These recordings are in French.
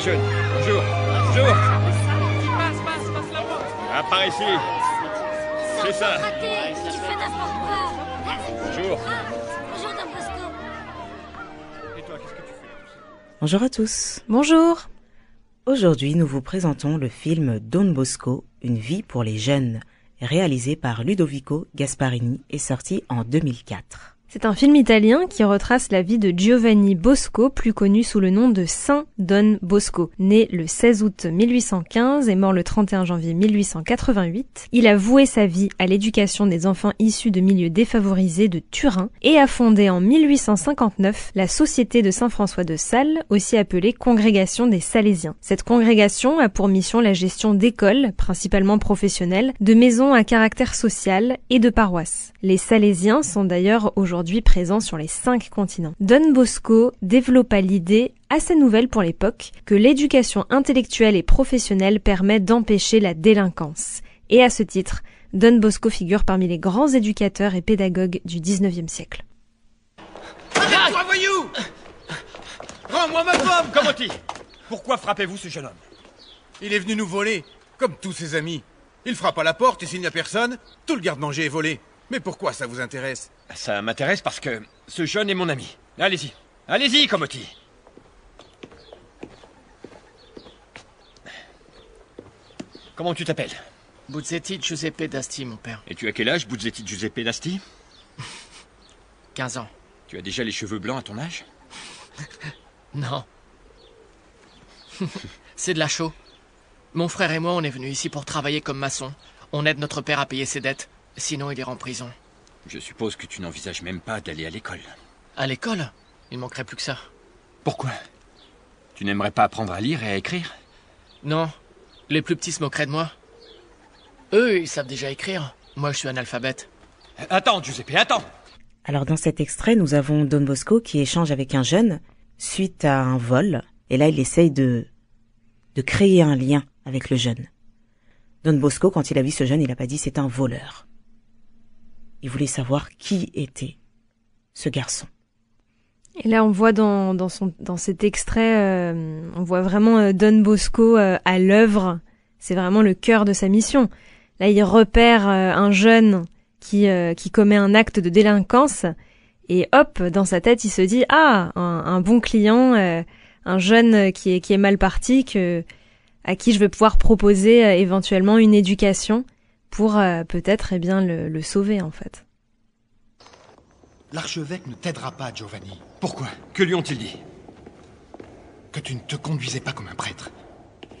Les jeunes Bonjour. Bonjour. Ah, par ici. C'est ça. Bonjour. Bonjour, Don Bosco. Et toi, qu'est-ce que tu fais Bonjour à tous. Bonjour. Aujourd'hui, nous vous présentons le film Don Bosco, Une vie pour les jeunes, réalisé par Ludovico Gasparini et sorti en 2004. C'est un film italien qui retrace la vie de Giovanni Bosco, plus connu sous le nom de Saint Don Bosco. Né le 16 août 1815 et mort le 31 janvier 1888, il a voué sa vie à l'éducation des enfants issus de milieux défavorisés de Turin et a fondé en 1859 la Société de Saint-François de Sales, aussi appelée Congrégation des Salésiens. Cette congrégation a pour mission la gestion d'écoles, principalement professionnelles, de maisons à caractère social et de paroisses. Les Salésiens sont d'ailleurs aujourd'hui présents sur les cinq continents. Don Bosco développa l'idée assez nouvelle pour l'époque que l'éducation intellectuelle et professionnelle permet d'empêcher la délinquance. Et à ce titre, Don Bosco figure parmi les grands éducateurs et pédagogues du 19e siècle. Arrête-toi, voyou Rends-moi ma pomme, Comoti Pourquoi frappez-vous ce jeune homme? Il est venu nous voler, comme tous ses amis. Il frappe à la porte et s'il n'y a personne, tout le garde-manger est volé. Mais pourquoi ça vous intéresse? Ça m'intéresse parce que ce jeune est mon ami. Allez-y. Allez-y, Comoti Comment tu t'appelles? Buzzetti Giuseppe Dasti, mon père. Et tu as quel âge, Buzzetti Giuseppe Nasti 15 ans. Tu as déjà les cheveux blancs à ton âge? Non. C'est de la chaux. Mon frère et moi, on est venus ici pour travailler comme maçon. On aide notre père à payer ses dettes. Sinon, il ira en prison. Je suppose que tu n'envisages même pas d'aller à l'école. À l'école? Il manquerait plus que ça. Pourquoi? Tu n'aimerais pas apprendre à lire et à écrire? Non. Les plus petits se moqueraient de moi. Eux, ils savent déjà écrire. Moi, je suis analphabète. Attends, Giuseppe, attends Alors dans cet extrait, nous avons Don Bosco qui échange avec un jeune suite à un vol. Et là, il essaye de, de créer un lien avec le jeune. Don Bosco, quand il a vu ce jeune, il n'a pas dit c'est un voleur. Il voulait savoir qui était ce garçon. Et là, on voit dans, dans, son, dans cet extrait, euh, on voit vraiment euh, Don Bosco euh, à l'œuvre. C'est vraiment le cœur de sa mission. Là, il repère euh, un jeune qui, qui commet un acte de délinquance et hop, dans sa tête, il se dit ah, un, bon client, euh, un jeune qui est, qui est mal parti, que, à qui je vais pouvoir proposer éventuellement une éducation pour euh, peut-être eh bien le, le sauver en fait. L'archevêque ne t'aidera pas, Giovanni. Pourquoi? Que lui ont-ils dit? Que tu ne te conduisais pas comme un prêtre.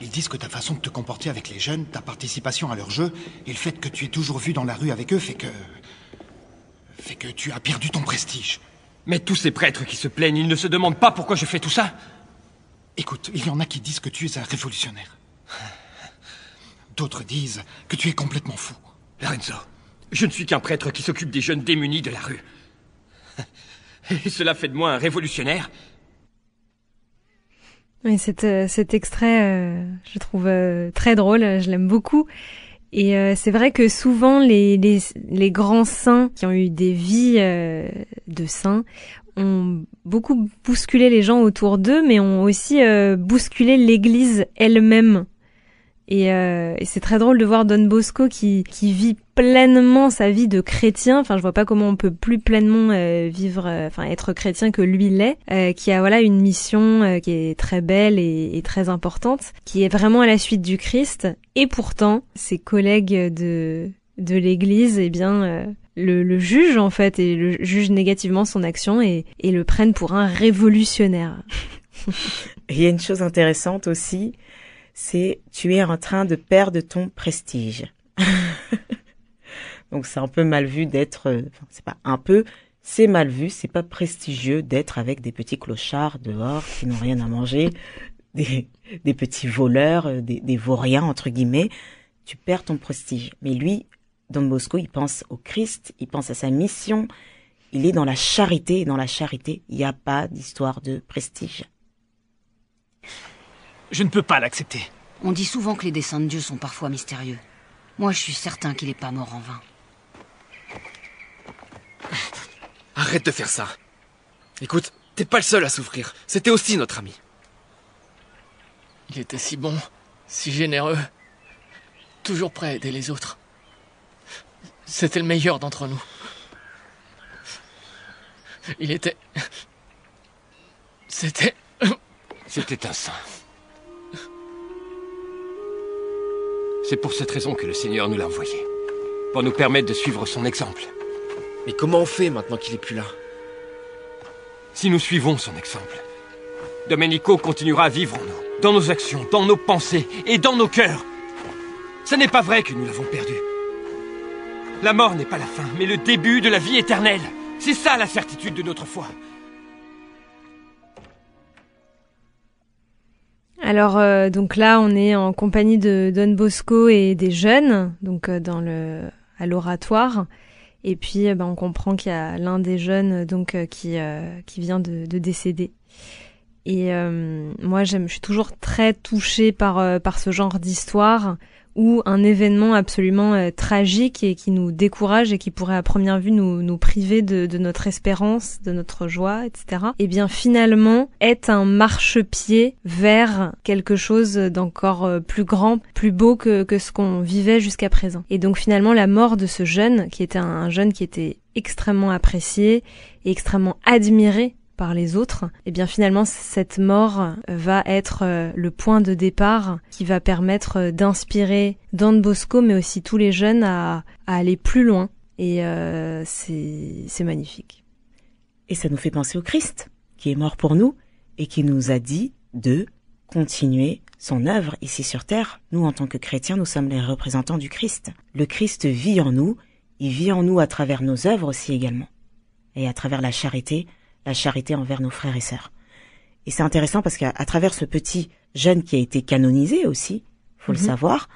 Ils disent que ta façon de te comporter avec les jeunes, ta participation à leur jeu, et le fait que tu es toujours vu dans la rue avec eux fait que... fait que tu as perdu ton prestige. Mais tous ces prêtres qui se plaignent, ils ne se demandent pas pourquoi je fais tout ça Écoute, il y en a qui disent que tu es un révolutionnaire. D'autres disent que tu es complètement fou. Lorenzo, je ne suis qu'un prêtre qui s'occupe des jeunes démunis de la rue. Et cela fait de moi un révolutionnaire Oui, cet, euh, cet extrait, euh, je trouve euh, très drôle, je l'aime beaucoup. Et euh, c'est vrai que souvent les, les, les grands saints qui ont eu des vies euh, de saints ont beaucoup bousculé les gens autour d'eux, mais ont aussi euh, bousculé l'Église elle-même. Et, euh, et c'est très drôle de voir Don Bosco qui, qui vit pleinement sa vie de chrétien. Enfin, je vois pas comment on peut plus pleinement euh, vivre, euh, enfin être chrétien que lui l'est. euh, qui a voilà une mission euh, qui est très belle et, et très importante, qui est vraiment à la suite du Christ. Et pourtant, ses collègues de de l'Église, eh bien, euh, le, le jugent en fait et le jugent négativement son action et, et le prennent pour un révolutionnaire. Il y a une chose intéressante aussi, c'est tu es en train de perdre ton prestige. Donc c'est un peu mal vu d'être, euh, c'est pas un peu, c'est mal vu, c'est pas prestigieux d'être avec des petits clochards dehors qui n'ont rien à manger, des, des petits voleurs, euh, des, des vauriens entre guillemets. Tu perds ton prestige. Mais lui, Don Bosco, il pense au Christ, il pense à sa mission, il est dans la charité, et dans la charité, il n'y a pas d'histoire de prestige. Je ne peux pas l'accepter. On dit souvent que les desseins de Dieu sont parfois mystérieux. Moi, je suis certain qu'il n'est pas mort en vain. Arrête de faire ça. Écoute, t'es pas le seul à souffrir. C'était aussi notre ami. Il était si bon, si généreux, toujours prêt à aider les autres. C'était le meilleur d'entre nous. Il était... C'était... C'était un saint. C'est pour cette raison que le Seigneur nous l'a envoyé. Pour nous permettre de suivre son exemple. Mais comment on fait maintenant qu'il est plus là? Si nous suivons son exemple, Domenico continuera à vivre en nous, dans nos actions, dans nos pensées et dans nos cœurs. Ce n'est pas vrai que nous l'avons perdu. La mort n'est pas la fin, mais le début de la vie éternelle. C'est ça la certitude de notre foi. Alors euh, donc là, on est en compagnie de Don Bosco et des jeunes, donc euh, dans le à l'oratoire. Et puis, eh ben, on comprend qu'il y a l'un des jeunes donc euh, qui qui vient de, de décéder. Et moi, je suis toujours très touchée par ce genre d'histoire ou un événement absolument euh, tragique et qui nous décourage et qui pourrait à première vue nous, nous priver de, de notre espérance, de notre joie, etc. Et eh bien finalement est un marchepied vers quelque chose d'encore euh, plus grand, plus beau que, que ce qu'on vivait jusqu'à présent. Et donc finalement la mort de ce jeune, qui était un jeune qui était extrêmement apprécié et extrêmement admiré par les autres, et eh bien finalement cette mort va être euh, le point de départ qui va permettre euh, d'inspirer Don Bosco mais aussi tous les jeunes à, aller plus loin et euh, c'est magnifique. Et ça nous fait penser au Christ qui est mort pour nous et qui nous a dit de continuer son œuvre ici sur terre. Nous, en tant que chrétiens, nous sommes les représentants du Christ. Le Christ vit en nous, il vit en nous à travers nos œuvres aussi également, et à travers la charité, la charité envers nos frères et sœurs. Et c'est intéressant parce qu'à travers ce petit jeune qui a été canonisé aussi, faut le mhm. savoir,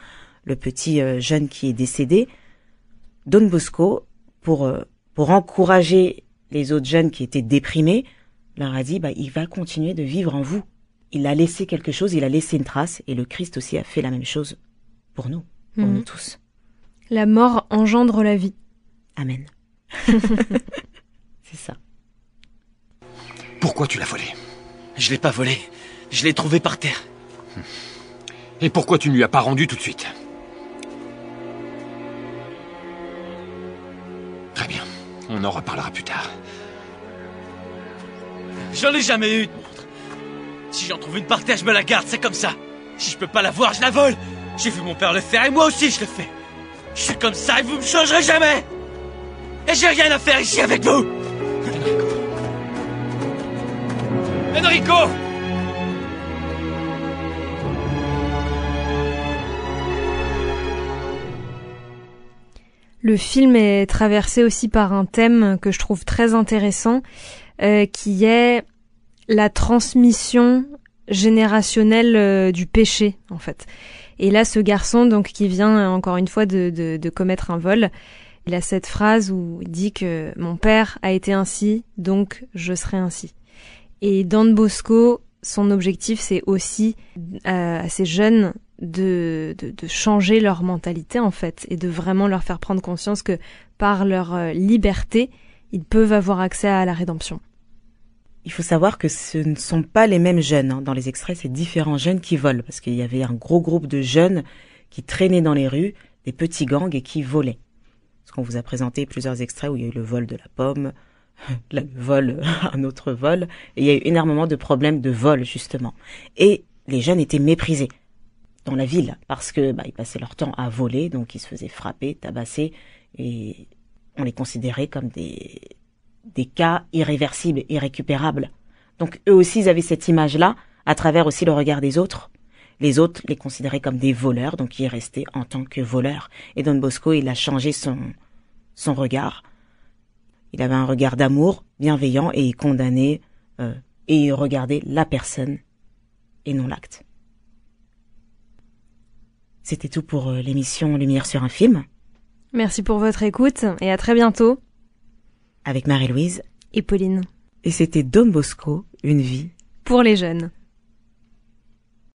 le petit euh, jeune qui est décédé, Don Bosco, pour euh, pour encourager les autres jeunes qui étaient déprimés, leur a dit bah il va continuer de vivre en vous. Il a laissé quelque chose, il a laissé une trace, et le Christ aussi a fait la même chose pour nous, pour nous mhm. tous. La mort engendre la vie. Amen. c'est ça. Pourquoi tu l'as volé Je l'ai pas volé. Je l'ai trouvé par terre. Et pourquoi tu ne lui as pas rendu tout de suite Très bien. On en reparlera plus tard. J'en ai jamais eu de montre. Si j'en trouve une par terre, je me la garde, c'est comme ça. Si je peux pas la voir, je la vole. J'ai vu mon père le faire et moi aussi je le fais. Je suis comme ça et vous me changerez jamais. Et j'ai rien à faire ici avec vous. Enrico Le film est traversé aussi par un thème que je trouve très intéressant, euh, qui est la transmission générationnelle euh, du péché, en fait. Et là, ce garçon, donc, qui vient encore une fois de, de, de commettre un vol, il a cette phrase où il dit que mon père a été ainsi, donc je serai ainsi. Et Don Bosco, son objectif, c'est aussi euh, à ces jeunes de, de, changer leur mentalité en fait et de vraiment leur faire prendre conscience que par leur euh, liberté, ils peuvent avoir accès à la rédemption. Il faut savoir que ce ne sont pas les mêmes jeunes. Hein. Dans les extraits, c'est différents jeunes qui volent parce qu'il y avait un gros groupe de jeunes qui traînaient dans les rues, des petits gangs et qui volaient. Parce qu'on vous a présenté plusieurs extraits où il y a eu le vol de la pomme, le vol, un autre vol, il y a eu énormément de problèmes de vol justement. Et les jeunes étaient méprisés dans la ville parce que bah, ils passaient leur temps à voler, donc ils se faisaient frapper, tabasser, et on les considérait comme des des cas irréversibles, irrécupérables. Donc eux aussi, ils avaient cette image-là, à travers aussi le regard des autres. Les autres les considéraient comme des voleurs, donc il est resté en tant que voleur. Et Don Bosco, il a changé son, son regard. Il avait un regard d'amour, bienveillant, et il condamnait euh, et il regardait la personne et non l'acte. C'était tout pour euh, l'émission Lumière sur un film. Merci pour votre écoute et à très bientôt. Avec Marie-Louise et Pauline. Et c'était Don Bosco, une vie pour les jeunes.